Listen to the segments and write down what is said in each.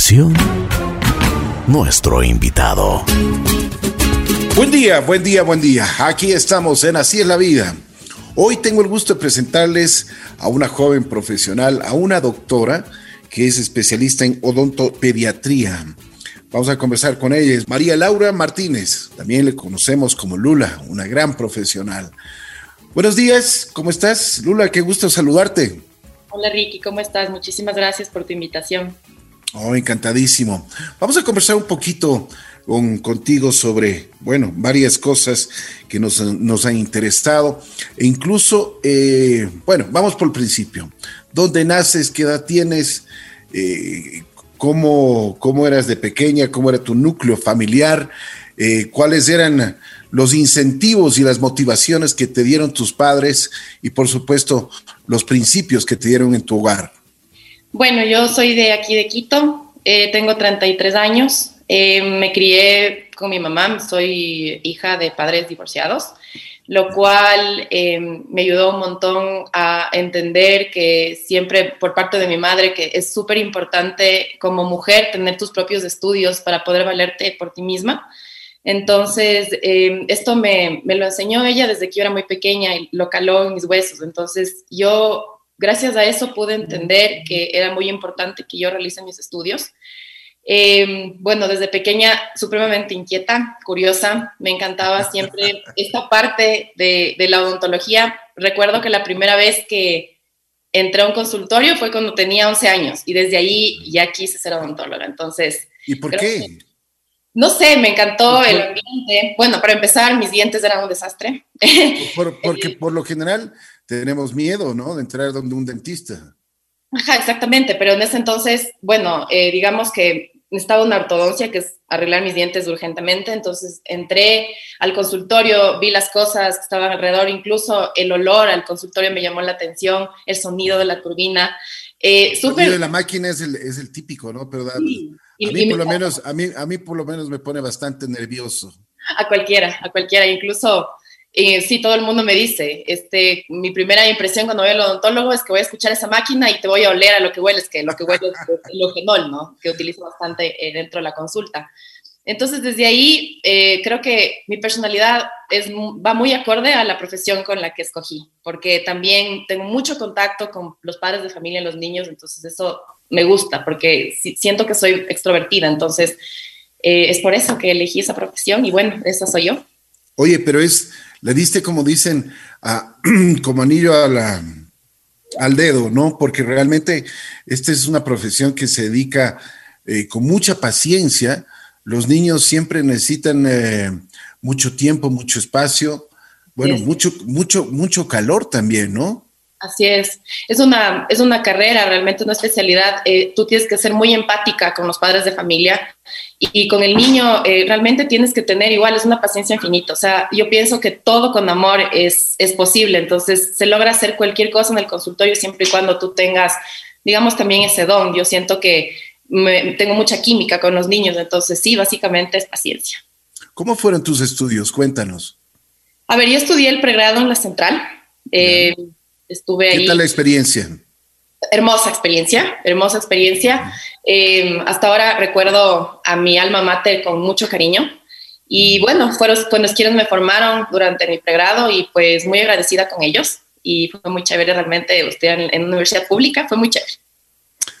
continuación, nuestro invitado. Buen día, buen día, buen día. Aquí estamos en Así es la vida. Hoy tengo el gusto de presentarles a una joven profesional, a una doctora que es especialista en odontopediatría. Vamos a conversar con ella. Es María Laura Martínez. También le conocemos como Lula, una gran profesional. Buenos días, ¿cómo estás? Lula, qué gusto saludarte. Hola Ricky, ¿cómo estás? Muchísimas gracias por tu invitación. Oh, encantadísimo. Vamos a conversar un poquito con, contigo sobre, bueno, varias cosas que nos, han interesado. E incluso, eh, bueno, vamos por el principio. ¿Dónde naces? ¿Qué edad tienes? Eh, cómo, ¿Cómo eras de pequeña? ¿Cómo era tu núcleo familiar? Eh, ¿Cuáles eran los incentivos y las motivaciones que te dieron tus padres? Y por supuesto, los principios que te dieron en tu hogar. Bueno, yo soy de aquí de Quito, eh, tengo 33 años, eh, me crié con mi mamá, soy hija de padres divorciados, lo cual eh, me ayudó un montón a entender que siempre por parte de mi madre que es súper importante como mujer tener tus propios estudios para poder valerte por ti misma. Entonces, esto me, me, lo enseñó ella desde que yo era muy pequeña y lo caló en mis huesos. Entonces, yo gracias a eso pude entender que era muy importante que yo realice mis estudios. Eh, bueno, desde pequeña, supremamente inquieta, curiosa, me encantaba siempre esta parte de, la odontología. Recuerdo que la primera vez que entré a un consultorio fue cuando tenía 11 años y desde ahí ya quise ser odontóloga. Entonces... ¿Y por qué? no sé, me encantó el ambiente. Bueno, para empezar, mis dientes eran un desastre. porque por lo general tenemos miedo, ¿no? De entrar donde un dentista. Ajá, exactamente, pero en ese entonces, bueno, eh, digamos que necesitaba una ortodoncia, que es arreglar mis dientes urgentemente, entonces entré al consultorio, vi las cosas que estaban alrededor, incluso el olor al consultorio me llamó la atención, el sonido de la turbina. Eh, el sonido de la máquina es el, es el típico, ¿no? Pero a, mí por lo menos, a mí, a mí por lo menos me pone bastante nervioso. A cualquiera, a cualquiera, incluso eh, sí, todo el mundo me dice, este, mi primera impresión cuando voy al odontólogo es que voy a escuchar esa máquina y te voy a oler a lo que hueles, que lo que huele es el ogenol, ¿no? Que utilizo bastante eh, dentro de la consulta. Entonces, desde ahí, eh, creo que mi personalidad es, va muy acorde a la profesión con la que escogí, porque también tengo mucho contacto con los padres de familia, los niños, entonces eso me gusta, porque siento que soy extrovertida, entonces es por eso que elegí esa profesión y bueno, esa soy yo. Oye, pero es, le diste, como dicen, como anillo a la, al dedo, ¿no? Porque realmente esta es una profesión que se dedica eh, con mucha paciencia. Los niños siempre necesitan eh, mucho tiempo, mucho espacio, bueno, mucho, mucho, mucho calor también, ¿no? Así es. Es una, es una carrera, realmente una especialidad. Eh, tú tienes que ser muy empática con los padres de familia y, con el niño eh, realmente tienes que tener igual, es una paciencia infinita. O sea, yo pienso que todo con amor es, es posible. Entonces, se logra hacer cualquier cosa en el consultorio siempre y cuando tú tengas, digamos, también ese don. Yo siento que tengo mucha química con los niños. Entonces, sí, básicamente es paciencia. ¿Cómo fueron tus estudios? Cuéntanos. A ver, yo estudié el pregrado en la central. Eh, Estuve ¿Qué tal la experiencia? Hermosa experiencia, hermosa experiencia. Eh, hasta ahora recuerdo a mi alma mater con mucho cariño. Y bueno, fueron cuando quienes me formaron durante mi pregrado y pues muy agradecida con ellos. Y fue muy chévere realmente estudiar en, en universidad pública, fue muy chévere.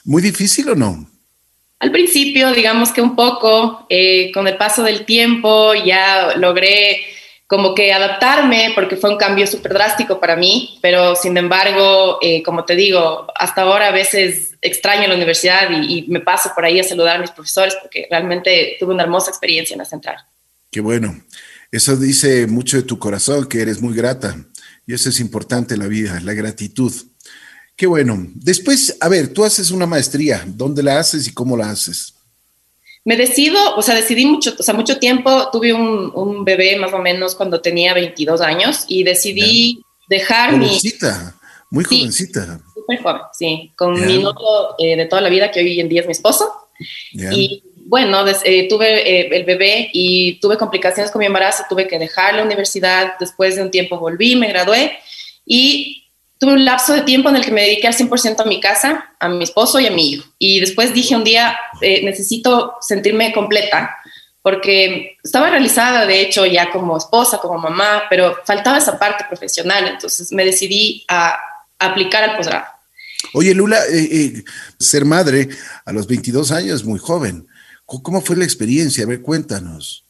¿Muy difícil o no? Al principio, digamos que un poco, eh, con el paso del tiempo ya logré como que adaptarme porque fue un cambio súper drástico para mí, pero sin embargo, eh, como te digo, hasta ahora a veces extraño la universidad y, me paso por ahí a saludar a mis profesores porque realmente tuve una hermosa experiencia en la central. Qué bueno. Eso dice mucho de tu corazón, que eres muy grata. Y eso es importante en la vida, la gratitud. Qué bueno. Después, a ver, tú haces una maestría. ¿Dónde la haces y cómo la haces? Me decido, o sea, decidí mucho, o sea, mucho tiempo, tuve un, un bebé más o menos cuando tenía 22 años y decidí dejar mi... Jovencita, muy jovencita. Súper joven, sí, con mi novio eh, de toda la vida, que hoy en día es mi esposo. Y bueno, eh, tuve eh, el bebé y tuve complicaciones con mi embarazo, tuve que dejar la universidad, después de un tiempo volví, me gradué y tuve un lapso de tiempo en el que me dediqué al 100% a mi casa, a mi esposo y a mi hijo. Y después dije un día, eh, necesito sentirme completa, porque estaba realizada, de hecho, ya como esposa, como mamá, pero faltaba esa parte profesional. Entonces me decidí a, aplicar al posgrado. Oye, Lula, eh, eh, ser madre a los 22 años muy joven. ¿Cómo fue la experiencia? A ver, cuéntanos.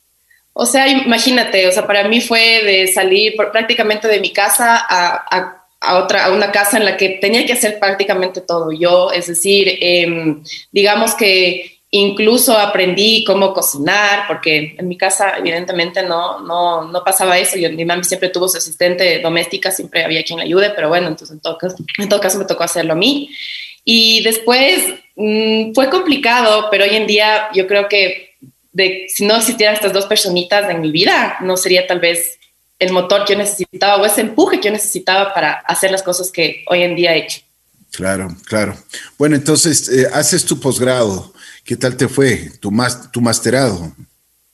O sea, imagínate, o sea, para mí fue de salir prácticamente de mi casa a, otra, a una casa en la que tenía que hacer prácticamente todo yo, es decir, em, digamos que incluso aprendí cómo cocinar, porque en mi casa evidentemente no, no, no pasaba eso, yo, mi mamá siempre tuvo su asistente doméstica, siempre había quien le ayude, pero bueno, entonces en todo caso, en todo caso me tocó hacerlo a mí. Y después mm, fue complicado, pero hoy en día yo creo que de si no existieran estas dos personitas en mi vida, no sería tal vez el motor que yo necesitaba o ese empuje que yo necesitaba para hacer las cosas que hoy en día he hecho. Claro, claro. Bueno, entonces, eh, haces tu posgrado. ¿Qué tal te fue tu, tu masterado?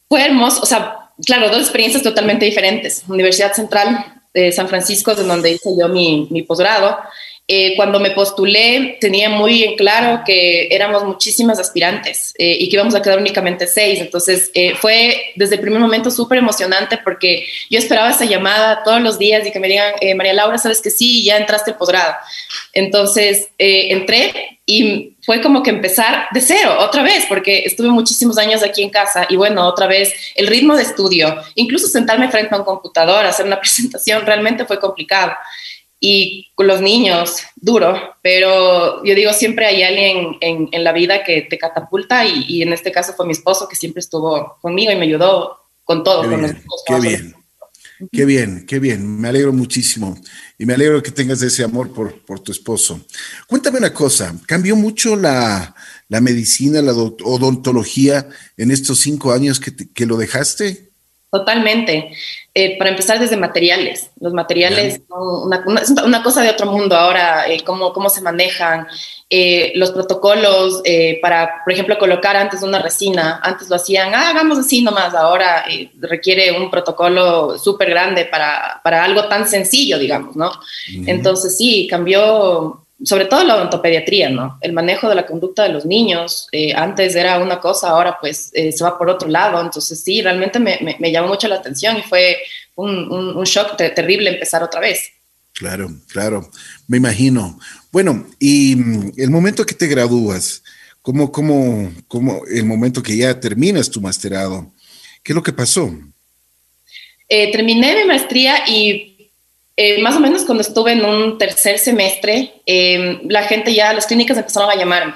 Fue hermoso, o sea, claro, dos experiencias totalmente diferentes. Universidad Central de San Francisco, de donde hice yo mi, mi posgrado, eh, cuando me postulé tenía muy en claro que éramos muchísimas aspirantes eh, y que íbamos a quedar únicamente seis. Entonces eh, fue desde el primer momento súper emocionante porque yo esperaba esa llamada todos los días y que me digan, María Laura, sabes que sí, ya entraste al posgrado. Entonces entré y fue como que empezar de cero otra vez porque estuve muchísimos años aquí en casa y bueno, otra vez el ritmo de estudio, incluso sentarme frente a un computador, hacer una presentación, realmente fue complicado y los niños, duro, pero yo digo, siempre hay alguien en, en la vida que te catapulta y, y, en este caso fue mi esposo que siempre estuvo conmigo y me ayudó con todo. Qué con bien, qué bien, qué bien, qué bien, me alegro muchísimo y me alegro que tengas ese amor por, por tu esposo. Cuéntame una cosa, ¿cambió mucho la, la medicina, la odontología en estos cinco años que, te, que lo dejaste? Totalmente. Eh, para empezar desde materiales. Los materiales son una, una, cosa de otro mundo ahora, eh, cómo, cómo se manejan, eh, los protocolos eh, para, por ejemplo, colocar antes una resina. Antes lo hacían, ah, hagamos así nomás. Ahora requiere un protocolo súper grande para, para, algo tan sencillo, digamos, ¿no? Entonces sí, cambió sobre todo la odontopediatría, ¿no? El manejo de la conducta de los niños, eh, antes era una cosa, ahora pues eh, se va por otro lado, entonces sí, realmente me, me, llamó mucho la atención y fue un, un, shock terrible empezar otra vez. Claro, claro, me imagino. Bueno, y mm, el momento que te gradúas, ¿cómo, cómo, cómo el momento que ya terminas tu masterado? ¿Qué es lo que pasó? Eh, terminé mi maestría y eh, más o menos cuando estuve en un tercer semestre, eh, la gente ya, las clínicas empezaron a llamarme.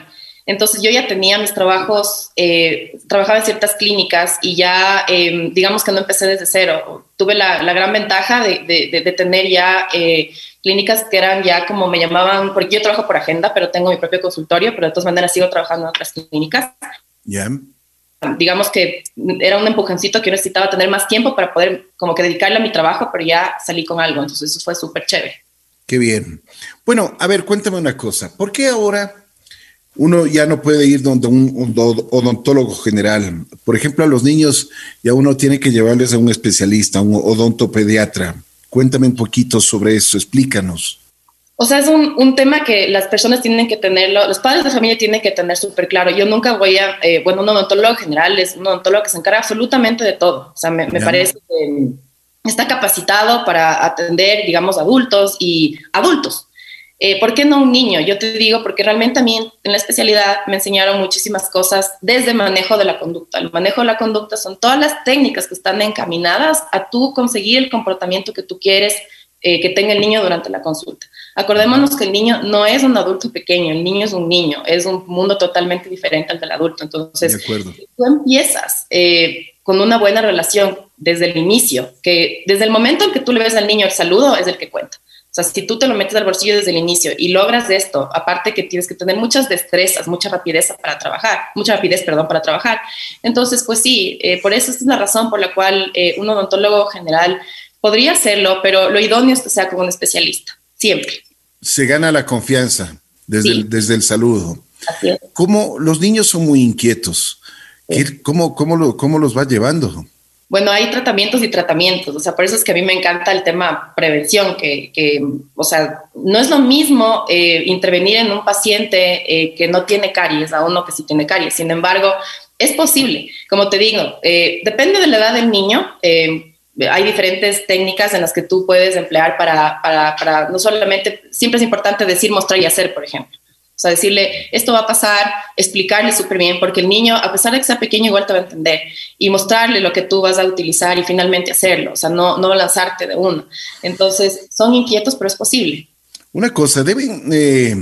Entonces yo ya tenía mis trabajos, eh, trabajaba en ciertas clínicas y ya, em, digamos que no empecé desde cero. Tuve la, gran ventaja de, tener ya eh, clínicas que eran ya como me llamaban, porque yo trabajo por agenda, pero tengo mi propio consultorio, pero de todas maneras sigo trabajando en otras clínicas. Ya digamos que era un empujoncito que yo necesitaba tener más tiempo para poder como que dedicarle a mi trabajo, pero ya salí con algo, entonces eso fue súper chévere. Qué bien. Bueno, a ver, cuéntame una cosa, ¿por qué ahora uno ya no puede ir donde un, odontólogo general? Por ejemplo, a los niños ya uno tiene que llevarles a un especialista, un odontopediatra. Cuéntame un poquito sobre eso, explícanos. O sea, es un, un, tema que las personas tienen que tenerlo, los padres de familia tienen que tener súper claro. Yo nunca voy a, eh, bueno, un odontólogo general es un odontólogo que se encarga absolutamente de todo. O sea, me, me parece que está capacitado para atender, digamos, adultos y adultos. Eh, ¿Por qué no un niño? Yo te digo porque realmente a mí en la especialidad me enseñaron muchísimas cosas desde manejo de la conducta. El manejo de la conducta son todas las técnicas que están encaminadas a tú conseguir el comportamiento que tú quieres eh, que tenga el niño durante la consulta. Acordémonos que el niño no es un adulto pequeño, el niño es un niño, es un mundo totalmente diferente al del adulto. Entonces, si tú empiezas eh, con una buena relación desde el inicio, que desde el momento en que tú le ves al niño el saludo es el que cuenta. O sea, si tú te lo metes al bolsillo desde el inicio y logras esto, aparte que tienes que tener muchas destrezas, mucha rapidez para trabajar, mucha rapidez, perdón, para trabajar. Entonces, pues sí, eh, por eso es la razón por la cual un odontólogo general Podría hacerlo, pero lo idóneo es que sea con un especialista, siempre. Se gana la confianza desde, el, desde el saludo. ¿Cómo los niños son muy inquietos? Sí. ¿Cómo, cómo, lo, ¿Cómo los va llevando? Bueno, hay tratamientos y tratamientos, o sea, por eso es que a mí me encanta el tema prevención, que, que o sea, no es lo mismo eh, intervenir en un paciente eh, que no tiene caries a uno que sí tiene caries. Sin embargo, es posible, como te digo, eh, depende de la edad del niño. Hay diferentes técnicas en las que tú puedes emplear para, para, para, no solamente, siempre es importante decir, mostrar y hacer, por ejemplo. O sea, decirle, esto va a pasar, explicarle súper bien, porque el niño, a pesar de que sea pequeño, igual te va a entender. Y mostrarle lo que tú vas a utilizar y finalmente hacerlo. O sea, no, no lanzarte de uno. Entonces, son inquietos, pero es posible. Una cosa, deben, eh,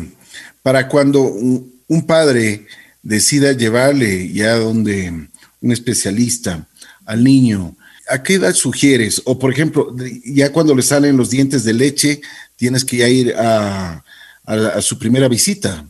para cuando un, padre decida llevarle ya donde un especialista al niño, ¿a qué edad sugieres? O, por ejemplo, ya cuando le salen los dientes de leche, tienes que ya ir a a, su primera visita.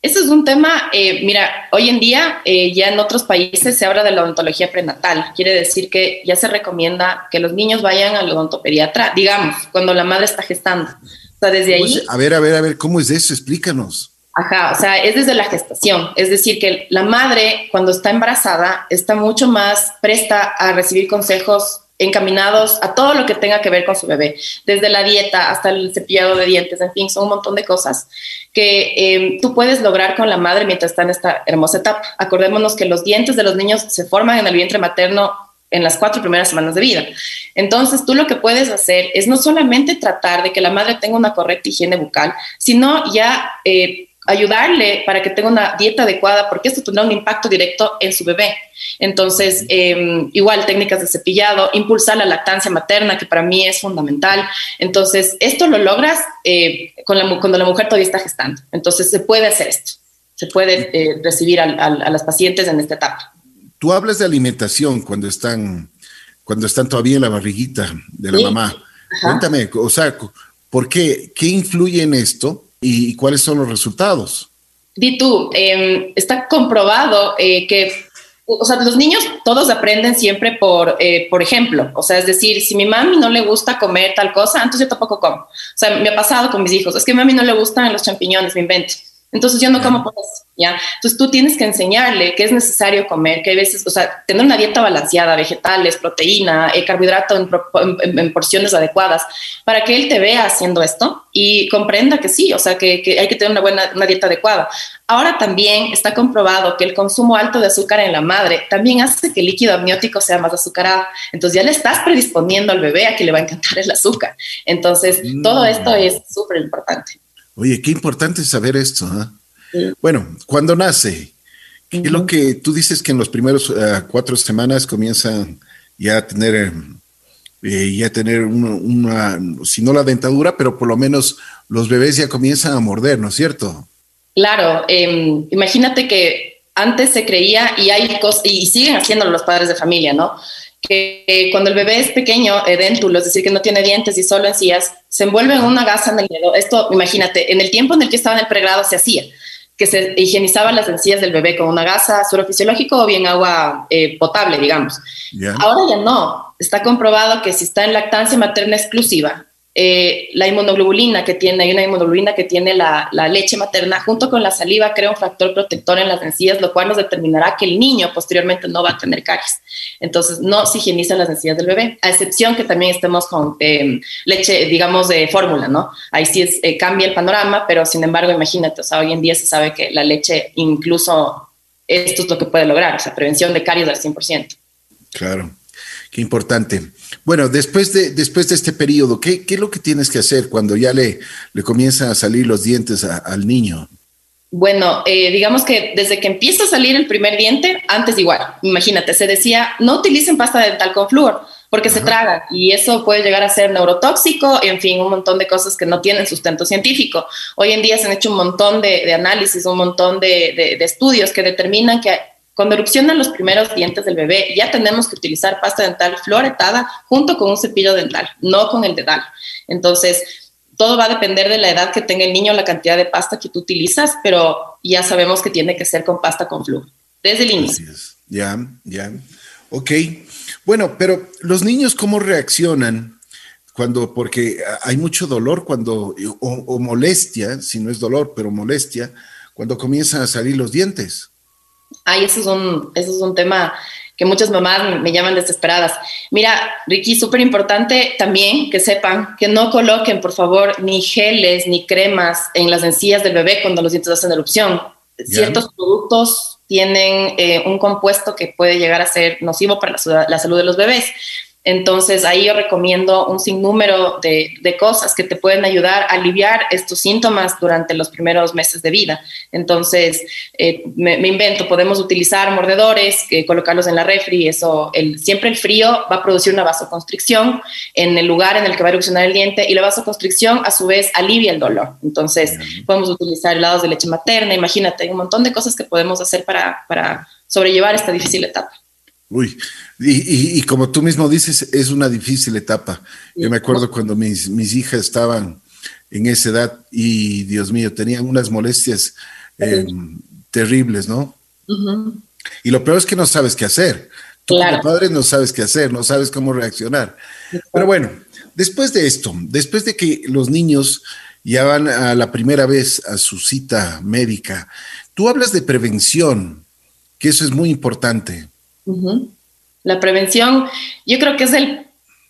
Ese es un tema, eh, mira, hoy en día eh, ya en otros países se habla de la odontología prenatal. Quiere decir que ya se recomienda que los niños vayan al odontopediatra, digamos, cuando la madre está gestando. O sea, desde ahí... A ver, a ver, a ver, ¿cómo es eso? Explícanos. Ajá, o sea, es desde la gestación. Es decir, que la madre cuando está embarazada está mucho más presta a recibir consejos encaminados a todo lo que tenga que ver con su bebé, desde la dieta hasta el cepillado de dientes, en fin, son un montón de cosas que em, tú puedes lograr con la madre mientras está en esta hermosa etapa. Acordémonos que los dientes de los niños se forman en el vientre materno en las cuatro primeras semanas de vida. Entonces, tú lo que puedes hacer es no solamente tratar de que la madre tenga una correcta higiene bucal, sino ya eh, ayudarle para que tenga una dieta adecuada, porque esto tendrá un impacto directo en su bebé. Entonces, em, igual técnicas de cepillado, impulsar la lactancia materna, que para mí es fundamental. Entonces, esto lo logras eh, con la, cuando la mujer todavía está gestando. Entonces, se puede hacer esto, se puede eh, recibir a, las pacientes en esta etapa. Tú hablas de alimentación cuando están, cuando están todavía en la barriguita de la mamá. Cuéntame, o sea, ¿por qué? ¿Qué influye en esto? Y cuáles son los resultados. Di tú, em, está comprobado eh, que, o sea, los niños todos aprenden siempre por, eh, por ejemplo. O sea, es decir, si mi mami no le gusta comer tal cosa, entonces yo tampoco como. O sea, me ha pasado con mis hijos, es que a mami no le gustan los champiñones, me invento. Entonces yo no como por eso, ¿ya? Entonces tú tienes que enseñarle que es necesario comer, que hay veces, o sea, tener una dieta balanceada, vegetales, proteína, eh, carbohidrato en, porciones adecuadas, para que él te vea haciendo esto y comprenda que sí, o sea, que, que hay que tener una buena una dieta adecuada. Ahora también está comprobado que el consumo alto de azúcar en la madre también hace que el líquido amniótico sea más azucarado. Entonces ya le estás predisponiendo al bebé a que le va a encantar el azúcar. Entonces, todo esto mm. es súper importante. Oye, qué importante saber esto. ¿eh? Bueno, cuando nace, ¿qué es lo que tú dices que en los primeros eh, cuatro semanas comienzan ya a tener, eh, ya tener una, si no la dentadura, pero por lo menos los bebés ya comienzan a morder, ¿no es cierto? Claro, em, imagínate que antes se creía y hay cosas, y siguen haciéndolo los padres de familia, ¿no? que cuando el bebé es pequeño, edéntulo, es decir, que no tiene dientes y solo encías, se envuelve en una gasa en el dedo. Esto, imagínate, en el tiempo en el que estaba en el pregrado se hacía, que se higienizaban las encías del bebé con una gasa, suero fisiológico o bien agua eh, potable, digamos. Ahora ya no. Está comprobado que si está en lactancia materna exclusiva, eh, la inmunoglobulina que tiene, hay una inmunoglobulina que tiene la, leche materna, junto con la saliva, crea un factor protector en las encías, lo cual nos determinará que el niño posteriormente no va a tener caries. Entonces, no se higienizan las encías del bebé, a excepción que también estemos con em, leche, digamos, de fórmula, ¿no? Ahí sí eh, cambia el panorama, pero sin embargo, imagínate, o sea, hoy en día se sabe que la leche, incluso esto es lo que puede lograr, o sea, prevención de caries al 100%. Claro. Qué importante. Bueno, después de, después de este periodo, ¿qué, ¿qué, es lo que tienes que hacer cuando ya le, le comienzan a salir los dientes al niño? Bueno, eh, digamos que desde que empieza a salir el primer diente, antes igual, imagínate, se decía, no utilicen pasta dental con flúor porque se traga y eso puede llegar a ser neurotóxico, en fin, un montón de cosas que no tienen sustento científico. Hoy en día se han hecho un montón de, análisis, un montón de, de, estudios que determinan que cuando erupcionan los primeros dientes del bebé, ya tenemos que utilizar pasta dental fluoretada junto con un cepillo dental, no con el dedal. Entonces, todo va a depender de la edad que tenga el niño, la cantidad de pasta que tú utilizas, pero ya sabemos que tiene que ser con pasta con flúor, desde el inicio. Ya, ya. Ok. Bueno, pero los niños, ¿cómo reaccionan? Cuando, porque hay mucho dolor cuando, o molestia, si no es dolor, pero molestia, cuando comienzan a salir los dientes. Ay, eso es un, eso es un tema que muchas mamás me llaman desesperadas. Mira, Ricky, súper importante también que sepan que no coloquen, por favor, ni geles ni cremas en las encías del bebé cuando los dientes hacen erupción. Ciertos productos tienen eh, un compuesto que puede llegar a ser nocivo para la salud de los bebés. Entonces ahí yo recomiendo un sinnúmero de, cosas que te pueden ayudar a aliviar estos síntomas durante los primeros meses de vida. Entonces eh, me, invento, podemos utilizar mordedores, eh, colocarlos en la refri, eso, el, siempre el frío va a producir una vasoconstricción en el lugar en el que va a erupcionar el diente y la vasoconstricción a su vez alivia el dolor. Entonces podemos utilizar helados de leche materna, imagínate, un montón de cosas que podemos hacer para, para sobrellevar esta difícil etapa. Uy, y, como tú mismo dices, es una difícil etapa. Yo me acuerdo cuando mis, mis hijas estaban en esa edad y, Dios mío, tenían unas molestias eh, terribles, ¿no? Y lo peor es que no sabes qué hacer. Tú como padre no sabes qué hacer, no sabes cómo reaccionar. Pero bueno, después de esto, después de que los niños ya van a la primera vez a su cita médica, tú hablas de prevención, que eso es muy importante. La prevención, yo creo que es el,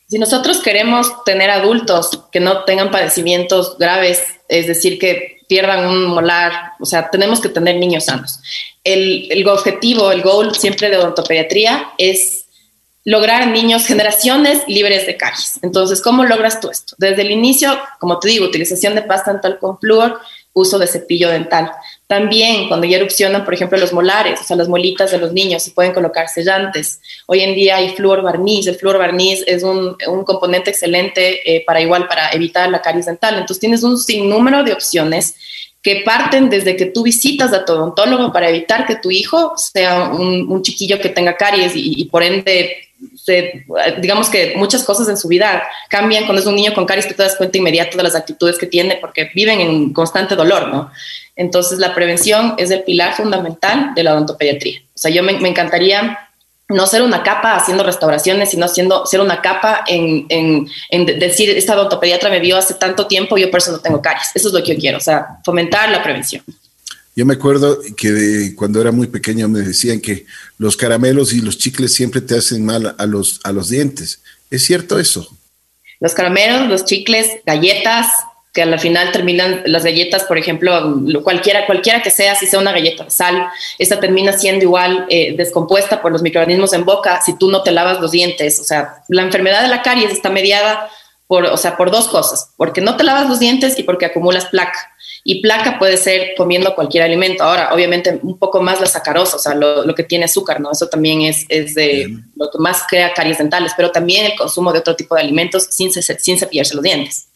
si nosotros queremos tener adultos que no tengan padecimientos graves, es decir, que pierdan un molar, o sea, tenemos que tener niños sanos. El, el objetivo, el goal siempre de odontopediatría es lograr niños, generaciones libres de caries. Entonces, ¿cómo logras tú esto? Desde el inicio, como te digo, utilización de pasta dental con flúor, uso de cepillo dental. También cuando ya erupcionan, por ejemplo, los molares, o sea, las molitas de los niños, se pueden colocar sellantes. Hoy en día hay flúor barniz. El flúor barniz es un, componente excelente eh, para igual, para evitar la caries dental. Entonces tienes un sinnúmero de opciones que parten desde que tú visitas a tu odontólogo para evitar que tu hijo sea un, chiquillo que tenga caries y por ende digamos que muchas cosas en su vida cambian cuando es un niño con caries, tú te das cuenta inmediato de las actitudes que tiene porque viven en constante dolor, ¿no? Entonces la prevención es el pilar fundamental de la odontopediatría. O sea, yo me, encantaría no ser una capa haciendo restauraciones, sino siendo, ser una capa en, decir, esta odontopediatra me vio hace tanto tiempo, yo por eso no tengo caries. Eso es lo que yo quiero, o sea, fomentar la prevención. Yo me acuerdo que cuando era muy pequeño me decían que los caramelos y los chicles siempre te hacen mal a los, a los dientes. ¿Es cierto eso? Los caramelos, los chicles, galletas, que al final terminan las galletas, por ejemplo, cualquiera, cualquiera que sea, si sea una galleta de sal, esta termina siendo igual eh, descompuesta por los microorganismos en boca si tú no te lavas los dientes. O sea, la enfermedad de la caries está mediada por, o sea, por dos cosas, porque no te lavas los dientes y porque acumulas placa. Y placa puede ser comiendo cualquier alimento. Ahora, obviamente, un poco más la sacarosa, o sea, lo, que tiene azúcar, ¿no? Eso también es, es de lo que más crea caries dentales, pero también el consumo de otro tipo de alimentos sin, sin cepillarse los dientes.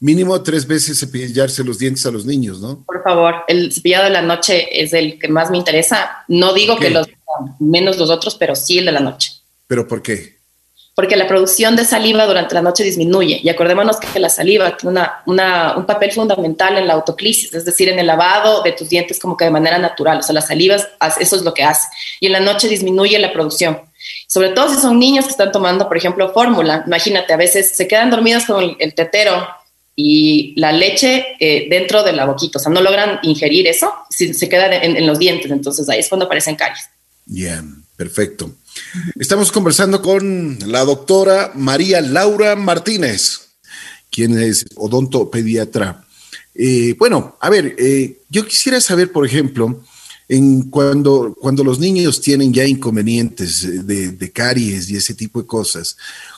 Mínimo tres veces cepillarse los dientes a los niños, ¿no? Por favor, el cepillado de la noche es el que más me interesa. No digo que los menos los otros, pero sí el de la noche. ¿Pero por qué? Porque la producción de saliva durante la noche disminuye. Y acordémonos que la saliva tiene un papel fundamental en la autoclisis, es decir, en el lavado de tus dientes como que de manera natural. O sea, la saliva, eso es lo que hace. Y en la noche disminuye la producción. Sobre todo si son niños que están tomando, por ejemplo, fórmula. Imagínate, a veces se quedan dormidos con el, tetero y la leche eh, dentro de la boquita. O sea, no logran ingerir eso, se queda en, los dientes. Entonces ahí es cuando aparecen caries. Bien, perfecto. Estamos conversando con la doctora María Laura Martínez, quien es odontopediatra. Eh, bueno, a ver, eh, yo quisiera saber, por ejemplo, en cuando, cuando los niños tienen ya inconvenientes de, caries y ese tipo de cosas,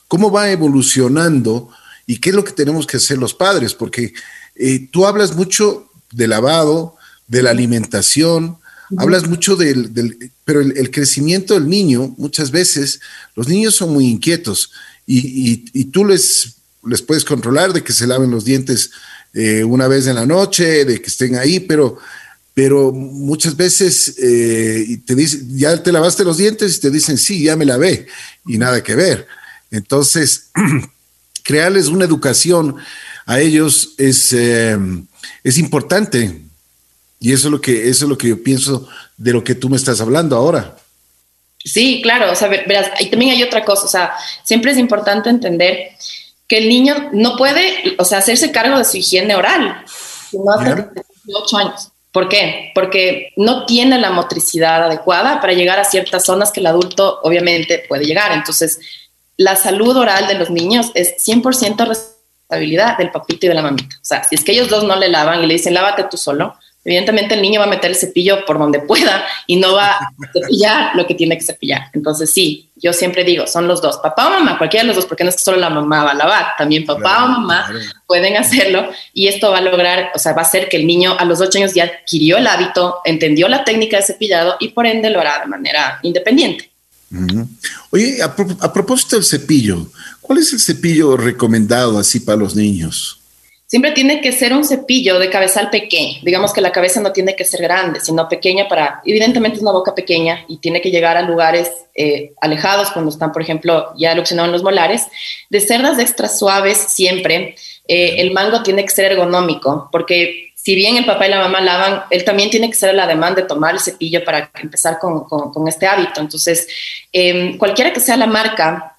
¿cómo va evolucionando y qué es lo que tenemos que hacer los padres? Porque eh, tú hablas mucho de lavado, de la alimentación, Hablas mucho del, pero el, crecimiento del niño, muchas veces, los niños son muy inquietos y, tú les, les puedes controlar de que se laven los dientes eh, una vez en la noche, de que estén ahí, pero, pero muchas veces eh, te dicen, ya te lavaste los dientes y te dicen, sí, ya me lavé y nada que ver. Entonces, crearles una educación a ellos es, eh, es importante y eso es lo que, eso es lo que yo pienso de lo que tú me estás hablando ahora. Sí, claro, o sea, verás, ahí también hay otra cosa, o sea, siempre es importante entender que el niño no puede, o sea, hacerse cargo de su higiene oral, sino hasta 18 años. ¿Por qué? Porque no tiene la motricidad adecuada para llegar a ciertas zonas que el adulto obviamente puede llegar. Entonces, la salud oral de los niños es 100% responsabilidad del papito y de la mamita. O sea, si es que ellos dos no le lavan y le dicen, lávate tú solo, evidentemente el niño va a meter el cepillo por donde pueda y no va a cepillar lo que tiene que cepillar. Entonces, sí, yo siempre digo, son los dos, papá o mamá, cualquiera de los dos, porque no es que solo la mamá va a lavar, también papá o mamá pueden hacerlo y esto va a lograr, o sea, va a hacer que el niño a los ocho años ya adquirió el hábito, entendió la técnica de cepillado y por ende lo hará de manera independiente. Oye, a, a propósito del cepillo, ¿cuál es el cepillo recomendado así para los niños? Siempre tiene que ser un cepillo de cabezal pequeño. Digamos que la cabeza no tiene que ser grande, sino pequeña para, evidentemente es una boca pequeña y tiene que llegar a lugares eh, alejados cuando están, por ejemplo, ya eleccionados los molares. De cerdas extra suaves siempre, eh, el mango tiene que ser ergonómico, porque si bien el papá y la mamá lavan, él también tiene que ser el ademán de tomar el cepillo para empezar con, con, este hábito. Entonces, eh, cualquiera que sea la marca,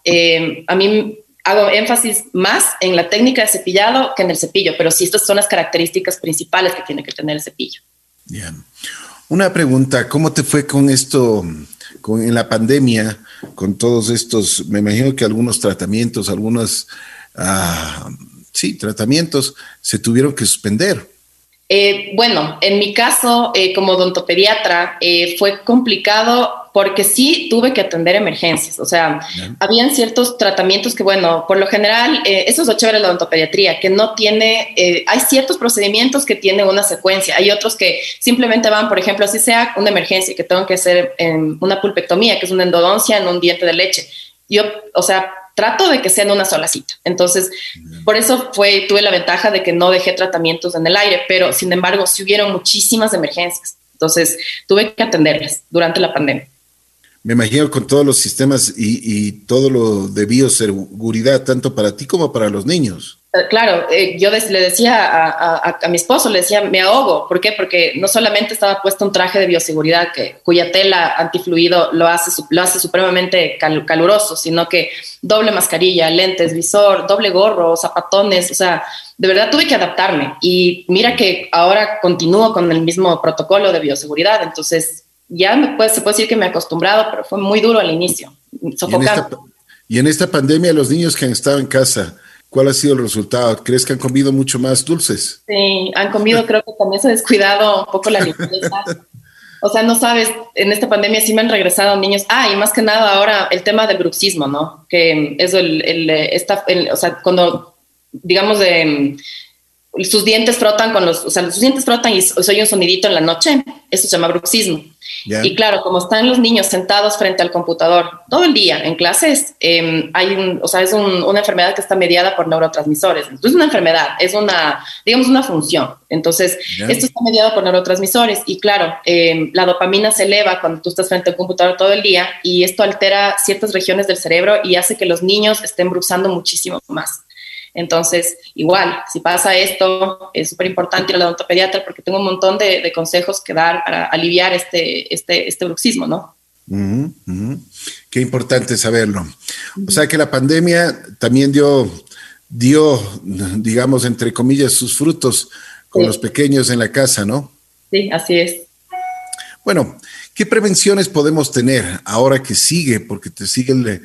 a mí hago énfasis más en la técnica de cepillado que en el cepillo, pero sí estas son las características principales que tiene que tener el cepillo. Bien. Una pregunta, ¿cómo te fue con esto, con, en la pandemia, con todos estos, me imagino que algunos tratamientos, algunos, ah, sí, tratamientos se tuvieron que suspender? Eh, bueno, en mi caso, eh, como odontopediatra, eh, fue complicado porque sí tuve que atender emergencias. O sea, habían ciertos tratamientos que, bueno, por lo general, eh, eso es lo chévere de la odontopediatría, que no tiene, eh, hay ciertos procedimientos que tienen una secuencia. Hay otros que simplemente van, por ejemplo, si sea una emergencia, que tengo que hacer en una pulpectomía, que es una endodoncia en un diente de leche. Yo, o sea, trato de que sea en una sola cita. Entonces, por eso fue, tuve la ventaja de que no dejé tratamientos en el aire, pero sin embargo, sí hubieron muchísimas emergencias. Entonces, tuve que atenderlas durante la pandemia me imagino con todos los sistemas y, todo lo de bioseguridad, tanto para ti como para los niños. Eh, claro, eh, yo le decía a, mi esposo, le decía, me ahogo. ¿Por qué? Porque no solamente estaba puesto un traje de bioseguridad que, cuya tela antifluido lo hace, lo hace supremamente caluroso, sino que doble mascarilla, lentes, visor, doble gorro, zapatones, o sea, de verdad tuve que adaptarme. Y mira que ahora continúo con el mismo protocolo de bioseguridad, entonces ya me puede, se puede decir que me he acostumbrado, pero fue muy duro al inicio, Y en, esta, pandemia, los niños que han estado en casa, ¿cuál ha sido el resultado? ¿Crees que han comido mucho más dulces? Sí, han comido, creo que también se ha descuidado un poco la limpieza. O sea, no sabes, en esta pandemia sí me han regresado niños. Ah, y más que nada ahora el tema del bruxismo, ¿no? Que es el, el, esta, o sea, cuando, digamos, de sus dientes frotan con los, o sea, sus dientes frotan y oye un sonidito en la noche, eso se llama bruxismo. Y claro, como están los niños sentados frente al computador todo el día en clases, em, hay un, o sea, es una enfermedad que está mediada por neurotransmisores. Entonces, es una enfermedad, es una, digamos, una función. Entonces, esto está mediado por neurotransmisores y claro, em, la dopamina se eleva cuando tú estás frente al computador todo el día y esto altera ciertas regiones del cerebro y hace que los niños estén bruxando muchísimo más. Entonces, igual, si pasa esto, es súper importante ir al odontopediatra porque tengo un montón de, consejos que dar para aliviar este, este, este bruxismo, ¿no? Qué importante saberlo. O sea que la pandemia también dio, dio, digamos, entre comillas, sus frutos con los pequeños en la casa, ¿no? Sí, así es. Bueno, ¿qué prevenciones podemos tener ahora que sigue? Porque te sigue el,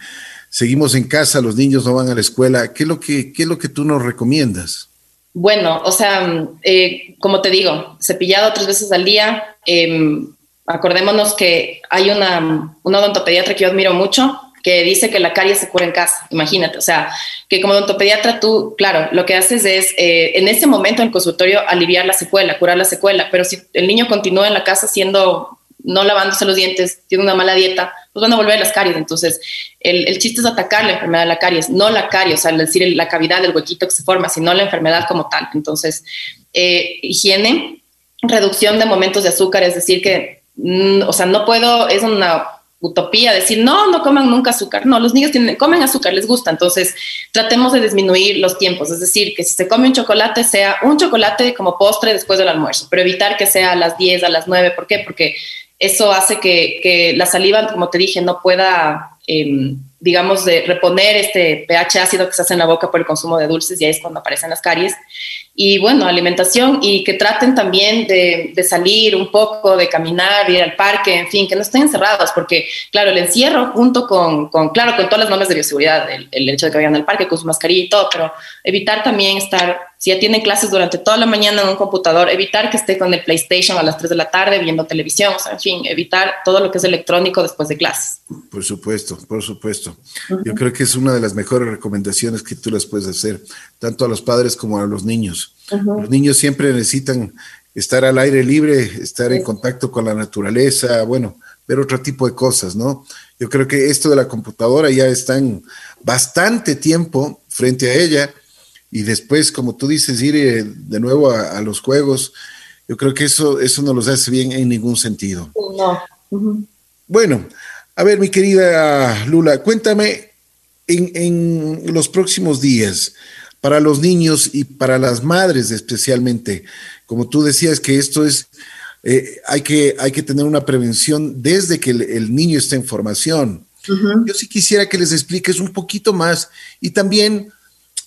seguimos en casa, los niños no van a la escuela. ¿Qué es lo que, qué es lo que tú nos recomiendas? Bueno, o sea, eh, como te digo, cepillado tres veces al día. Em, acordémonos que hay una, una odontopediatra que yo admiro mucho, que dice que la caries se cura en casa, imagínate, o sea, que como odontopediatra tú, claro, lo que haces es eh, en ese momento en el consultorio aliviar la secuela, curar la secuela, pero si el niño continúa en la casa siendo, no lavándose los dientes, tiene una mala dieta, pues van a volver las caries. Entonces, el, el, chiste es atacar la enfermedad de la caries, no la caries, o sea, decir la cavidad del huequito que se forma, sino la enfermedad como tal. Entonces, eh, higiene, reducción de momentos de azúcar, es decir, que, mm, o sea, no puedo, es una utopía decir, no, no coman nunca azúcar. No, los niños comen azúcar, les gusta. Entonces, tratemos de disminuir los tiempos. Es decir, que si se come un chocolate, sea un chocolate como postre después del almuerzo, pero evitar que sea a las 10, a las 9. ¿Por qué? Porque eso hace que, la saliva, como te dije, no pueda, em, digamos, de reponer este pH ácido que se hace en la boca por el consumo de dulces y ahí es cuando aparecen las caries. Y bueno, alimentación y que traten también de, de salir un poco, de caminar, ir al parque, en fin, que no estén encerrados, porque claro, el encierro junto con, con claro, con todas las normas de bioseguridad, el, el hecho de que vayan al parque con su mascarilla y todo, pero evitar también estar si ya tiene clases durante toda la mañana en un computador, evitar que esté con el PlayStation a las 3 de la tarde viendo televisión, o sea, en fin, evitar todo lo que es electrónico después de clases. Por supuesto, por supuesto. Yo creo que es una de las mejores recomendaciones que tú les puedes hacer, tanto a los padres como a los niños. Los niños siempre necesitan estar al aire libre, estar en contacto con la naturaleza, bueno, ver otro tipo de cosas, ¿no? Yo creo que esto de la computadora ya están bastante tiempo frente a ella y después, como tú dices, ir eh, de nuevo a, los juegos, yo creo que eso, eso no los hace bien en ningún sentido. No. Bueno, a ver, mi querida Lula, cuéntame en, en, los próximos días, para los niños y para las madres especialmente, como tú decías que esto es, eh, hay, que, hay que tener una prevención desde que el, el niño está en formación. Yo sí quisiera que les expliques un poquito más y también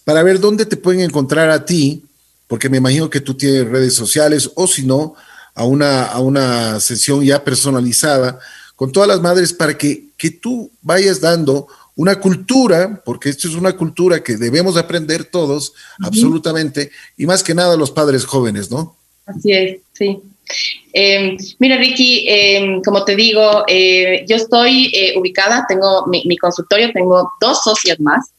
para ver dónde te pueden encontrar a ti, porque me imagino que tú tienes redes sociales o si no, a una, a una sesión ya personalizada con todas las madres para que, que tú vayas dando una cultura, porque esto es una cultura que debemos aprender todos, absolutamente, y más que nada los padres jóvenes, ¿no? Así es, sí. Eh, mira, Ricky, eh, como te digo, eh, yo estoy eh, ubicada, tengo mi, mi, consultorio, tengo dos socias más.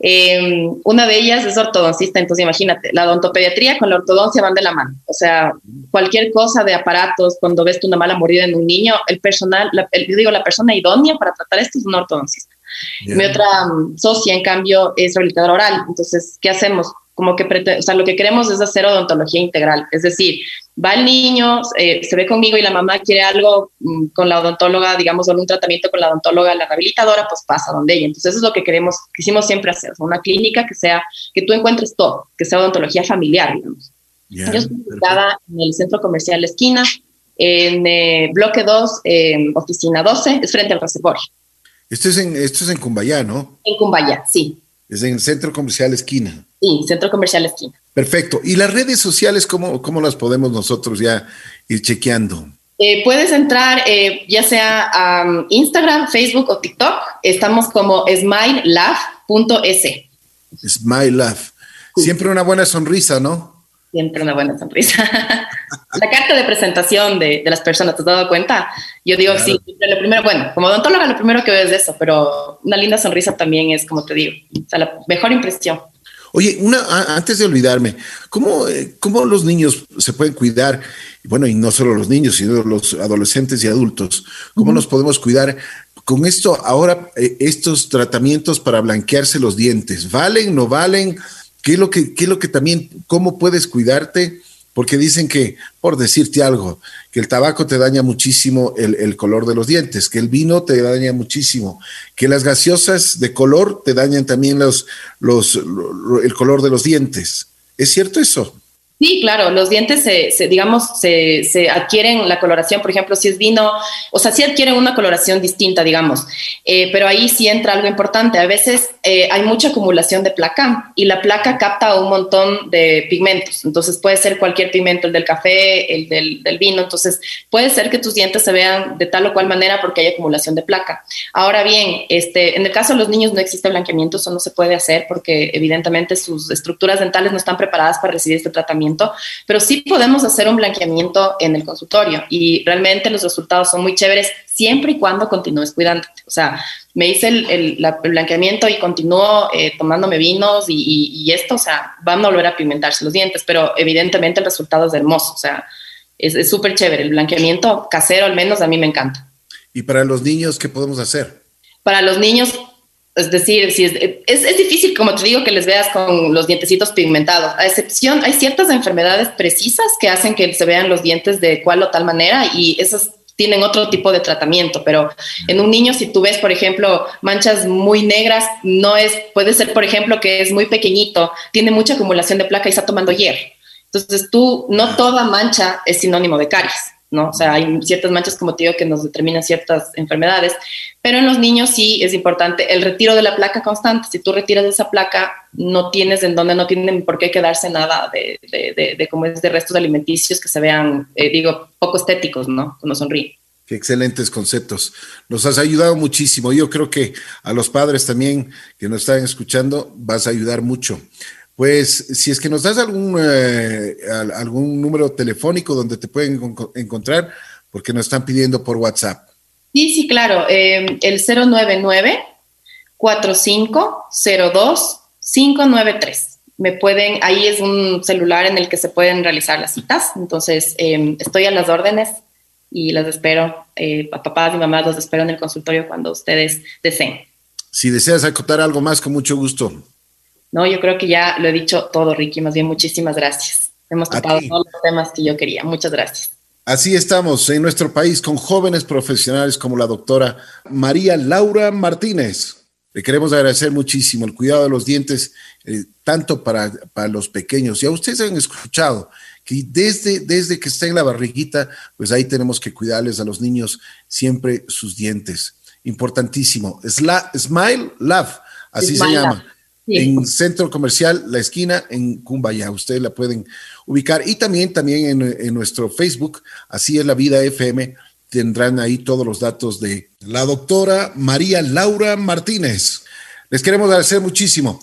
Eh, una de ellas es ortodoncista, entonces imagínate, la odontopediatría con la ortodoncia van de la mano. O sea, cualquier cosa de aparatos, cuando ves una mala mordida en un niño, el personal, la, el, digo, la persona idónea para tratar esto es un ortodoncista. Yeah. Mi otra um, socia, en cambio, es rehabilitadora oral. Entonces, ¿qué hacemos? Como que, o sea, lo que queremos es hacer odontología integral. Es decir, va el niño, eh, se ve conmigo y la mamá quiere algo mm, con la odontóloga, digamos, un tratamiento con la odontóloga, la rehabilitadora, pues pasa donde ella. Entonces, eso es lo que queremos, quisimos siempre hacer, una clínica que sea, que tú encuentres todo, que sea odontología familiar, digamos. Yeah, Yo estoy ubicada en el centro comercial Esquina, en eh, bloque 2, eh, oficina 12, es frente al reservorio. Esto es en, esto es en Cumbayá, ¿no? En Cumbayá, sí. Es en el centro comercial Esquina. Sí, centro comercial Esquina. Perfecto. ¿Y las redes sociales, cómo, cómo las podemos nosotros ya ir chequeando? Eh, puedes entrar eh, ya sea a um, Instagram, Facebook o TikTok. Estamos como smilelove.es. Smilelove. Sí. Siempre una buena sonrisa, ¿no? Siempre una buena sonrisa. la carta de presentación de, de, las personas, ¿te has dado cuenta? Yo digo, claro. sí, lo primero, bueno, como odontóloga lo primero que veo es eso, pero una linda sonrisa también es, como te digo, o sea, la mejor impresión. Oye, una, antes de olvidarme, ¿cómo, ¿cómo, los niños se pueden cuidar? Bueno, y no solo los niños, sino los adolescentes y adultos. ¿Cómo uh -huh. nos podemos cuidar con esto ahora, eh, estos tratamientos para blanquearse los dientes? ¿Valen, no valen? ¿Qué es lo que, qué es lo que también, cómo puedes cuidarte? Porque dicen que, por decirte algo, que el tabaco te daña muchísimo el, color de los dientes, que el vino te daña muchísimo, que las gaseosas de color te dañan también los, los, lo, el color de los dientes. ¿Es cierto eso? Sí, claro, los dientes se, se digamos, se, adquieren la coloración, por ejemplo, si es vino, o sea, sí adquieren una coloración distinta, digamos, eh, pero ahí sí entra algo importante. A veces eh, hay mucha acumulación de placa y la placa capta un montón de pigmentos, entonces puede ser cualquier pigmento, el del café, el del, del vino, entonces puede ser que tus dientes se vean de tal o cual manera porque hay acumulación de placa. Ahora bien, este, en el caso de los niños no existe blanqueamiento, eso no se puede hacer porque evidentemente sus estructuras dentales no están preparadas para recibir este tratamiento pero sí podemos hacer un blanqueamiento en el consultorio y realmente los resultados son muy chéveres siempre y cuando continúes cuidándote. O sea, me hice el, el, la, el blanqueamiento y continúo eh, tomándome vinos y, y, y, esto, o sea, van a volver a pigmentarse los dientes, pero evidentemente el resultado es hermoso, o sea, es súper chévere. El blanqueamiento casero, al menos, a mí me encanta. ¿Y para los niños qué podemos hacer? Para los niños, es decir, si es, es, es, difícil, como te digo, que les veas con los dientecitos pigmentados. A excepción, hay ciertas enfermedades precisas que hacen que se vean los dientes de cual o tal manera y esas tienen otro tipo de tratamiento, pero en un niño, si tú ves, por ejemplo, manchas muy negras, no es, puede ser, por ejemplo, que es muy pequeñito, tiene mucha acumulación de placa y está tomando hierro. Entonces, tú, no toda mancha es sinónimo de caries. ¿no? O sea, hay ciertas manchas, como te digo, que nos determinan ciertas enfermedades, pero en los niños sí es importante el retiro de la placa constante. Si tú retiras esa placa, no tienes en donde, no tienen por qué quedarse nada de, de, de, como es de restos alimenticios que se vean, eh, digo, poco estéticos, ¿no? Cuando sonríen. Qué excelentes conceptos. Nos has ayudado muchísimo. Yo creo que a los padres también que nos están escuchando vas a ayudar mucho. Pues si es que nos das algún, eh, algún número telefónico donde te pueden encontrar, porque nos están pidiendo por WhatsApp. Sí, sí, claro. Eh, el 099-4502-593. Me pueden, ahí es un celular en el que se pueden realizar las citas. Entonces, eh, estoy a las órdenes y las espero. a papás y mamás los espero en el consultorio cuando ustedes deseen. Si deseas acotar algo más, con mucho gusto. No, yo creo que ya lo he dicho todo, Ricky. Más bien, muchísimas gracias. Hemos tocado todos los temas que yo quería. Muchas gracias. Así estamos en nuestro país con jóvenes profesionales como la doctora María Laura Martínez. Le queremos agradecer muchísimo el cuidado de los dientes, eh, tanto para, para los pequeños. Ya ustedes han escuchado que desde, desde que está en la barriguita, pues ahí tenemos que cuidarles a los niños siempre sus dientes. Importantísimo. Smile Love, así se llama en Centro Comercial La Esquina en Cumbaya. Ustedes la pueden ubicar y también, también en, nuestro Facebook, así es la vida FM, tendrán ahí todos los datos de la doctora María Laura Martínez. Les queremos agradecer muchísimo.